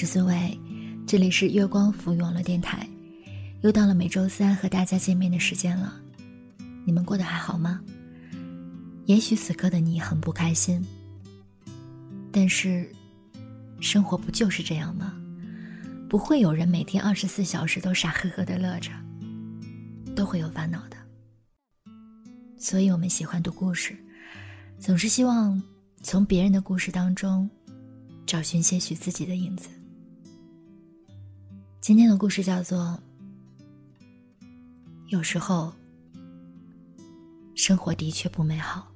是孙伟，这里是月光浮语网络电台，又到了每周三和大家见面的时间了。你们过得还好吗？也许此刻的你很不开心，但是，生活不就是这样吗？不会有人每天二十四小时都傻呵呵的乐着，都会有烦恼的。所以我们喜欢读故事，总是希望从别人的故事当中找寻些许自己的影子。今天的故事叫做《有时候生活的确不美好》。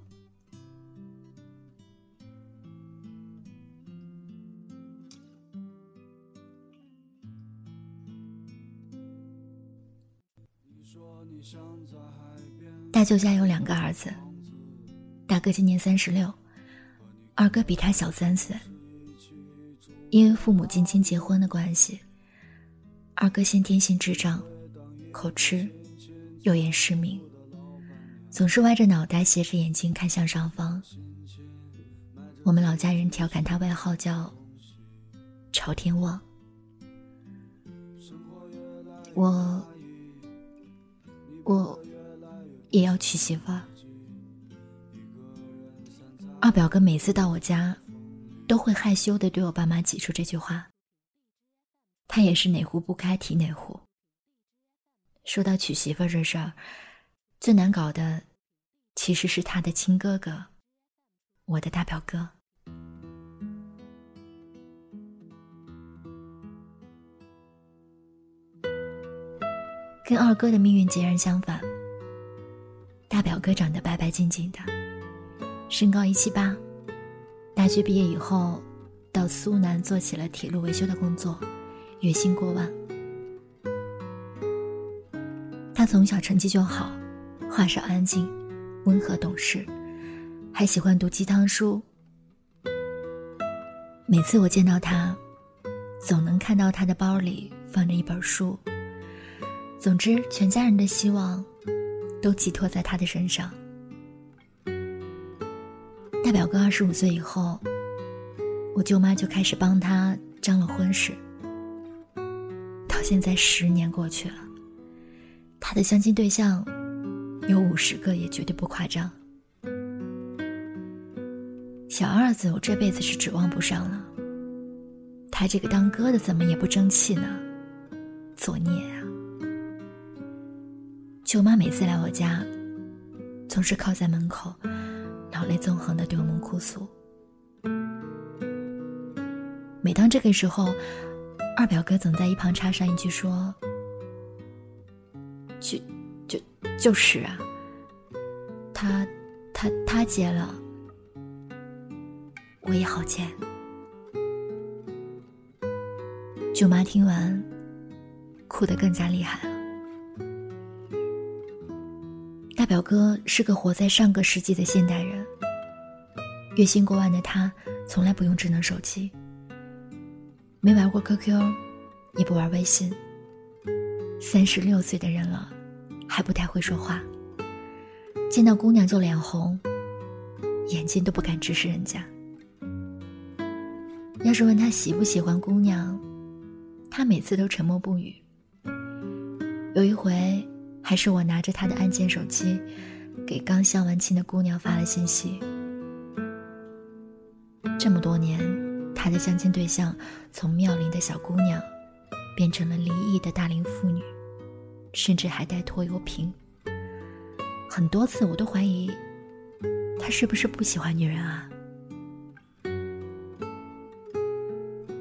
大舅家有两个儿子，大哥今年三十六，二哥比他小三岁。因为父母近亲结婚的关系，二哥先天性智障，口吃，右眼失明，总是歪着脑袋斜着眼睛看向上方。我们老家人调侃他外号叫“朝天望”。我，我。也要娶媳妇儿。二表哥每次到我家，都会害羞的对我爸妈挤出这句话。他也是哪壶不开提哪壶。说到娶媳妇这事儿，最难搞的，其实是他的亲哥哥，我的大表哥。跟二哥的命运截然相反。大表哥长得白白净净的，身高一七八，大学毕业以后，到苏南做起了铁路维修的工作，月薪过万。他从小成绩就好，话少安静，温和懂事，还喜欢读鸡汤书。每次我见到他，总能看到他的包里放着一本书。总之，全家人的希望。都寄托在他的身上。大表哥二十五岁以后，我舅妈就开始帮他张了婚事。现在十年过去了，他的相亲对象有五十个，也绝对不夸张。小二子，我这辈子是指望不上了。他这个当哥的怎么也不争气呢？作孽啊！舅妈每次来我家，总是靠在门口，老泪纵横的对我们哭诉。每当这个时候，二表哥总在一旁插上一句说：“就就就是啊，他他他结了，我也好结。”舅妈听完，哭得更加厉害了。大表哥是个活在上个世纪的现代人。月薪过万的他，从来不用智能手机，没玩过 QQ，也不玩微信。三十六岁的人了，还不太会说话。见到姑娘就脸红，眼睛都不敢直视人家。要是问他喜不喜欢姑娘，他每次都沉默不语。有一回。还是我拿着他的按键手机，给刚相完亲的姑娘发了信息。这么多年，他的相亲对象从妙龄的小姑娘，变成了离异的大龄妇女，甚至还带拖油瓶。很多次我都怀疑，他是不是不喜欢女人啊？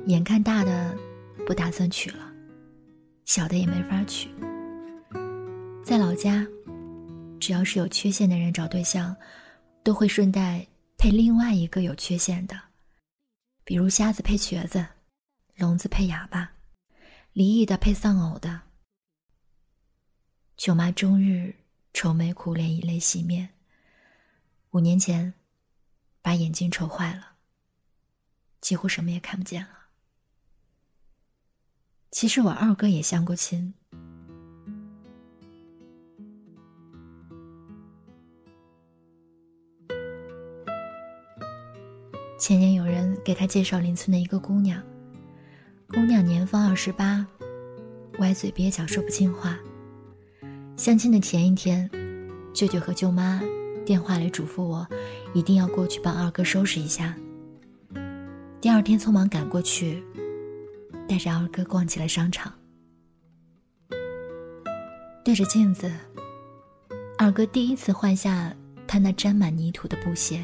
眼看大的不打算娶了，小的也没法娶。在老家，只要是有缺陷的人找对象，都会顺带配另外一个有缺陷的，比如瞎子配瘸子，聋子配哑巴，离异的配丧偶的。舅妈终日愁眉苦脸，以泪洗面。五年前，把眼睛愁坏了，几乎什么也看不见了。其实我二哥也相过亲。前年有人给他介绍邻村的一个姑娘，姑娘年方二十八，歪嘴蹩脚，说不清话。相亲的前一天，舅舅和舅妈电话里嘱咐我，一定要过去帮二哥收拾一下。第二天匆忙赶过去，带着二哥逛起了商场。对着镜子，二哥第一次换下他那沾满泥土的布鞋，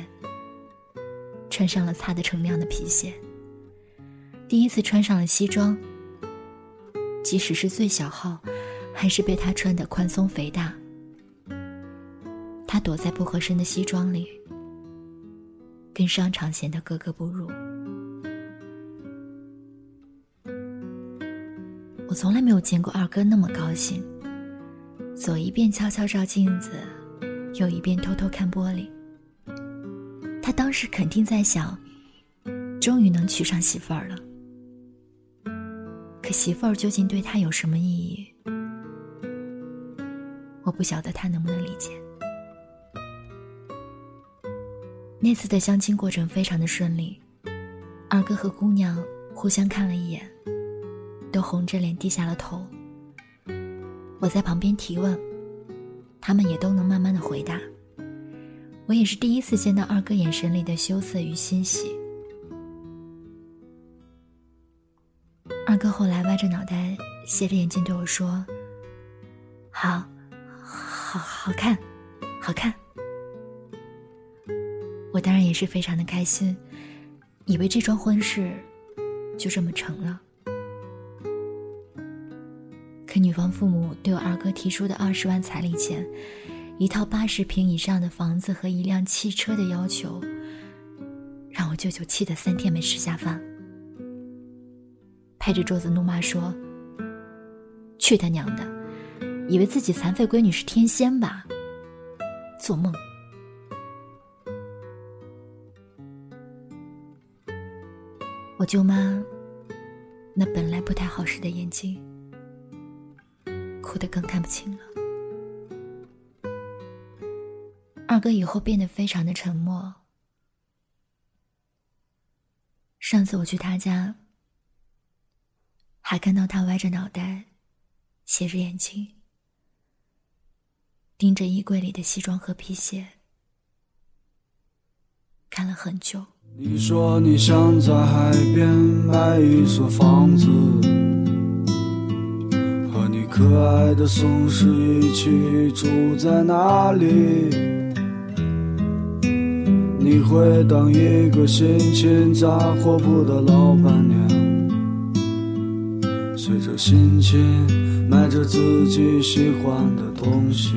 穿上了擦得锃亮的皮鞋。第一次穿上了西装，即使是最小号，还是被他穿得宽松肥大。他躲在不合身的西装里，跟商场显得格格不入。我从来没有见过二哥那么高兴。左一边悄悄照镜子，右一边偷偷看玻璃。他当时肯定在想：终于能娶上媳妇儿了。可媳妇儿究竟对他有什么意义？我不晓得他能不能理解。那次的相亲过程非常的顺利，二哥和姑娘互相看了一眼，都红着脸低下了头。我在旁边提问，他们也都能慢慢的回答。我也是第一次见到二哥眼神里的羞涩与欣喜。二哥后来歪着脑袋，斜着眼睛对我说：“好，好好看，好看。”我当然也是非常的开心，以为这桩婚事就这么成了。可女方父母对我二哥提出的二十万彩礼钱、一套八十平以上的房子和一辆汽车的要求，让我舅舅气得三天没吃下饭，拍着桌子怒骂说：“去他娘的！以为自己残废闺女是天仙吧？做梦！”我舅妈那本来不太好使的眼睛。哭得更看不清了。哥以后变得非常的沉默。上次我去他家，还看到他歪着脑袋，斜着眼睛，盯着衣柜里的西装和皮鞋，看了很久。你说你想在海边买一所房子。和你可爱的松狮一起住在哪里？你会当一个心情杂货铺的老板娘，随着心情买着自己喜欢的东西。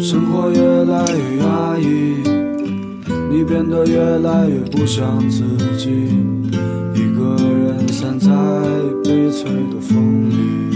生活越来越压抑，你变得越来越不像自己，一个人散在。悲催的风里，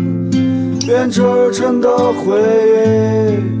编织成的回忆。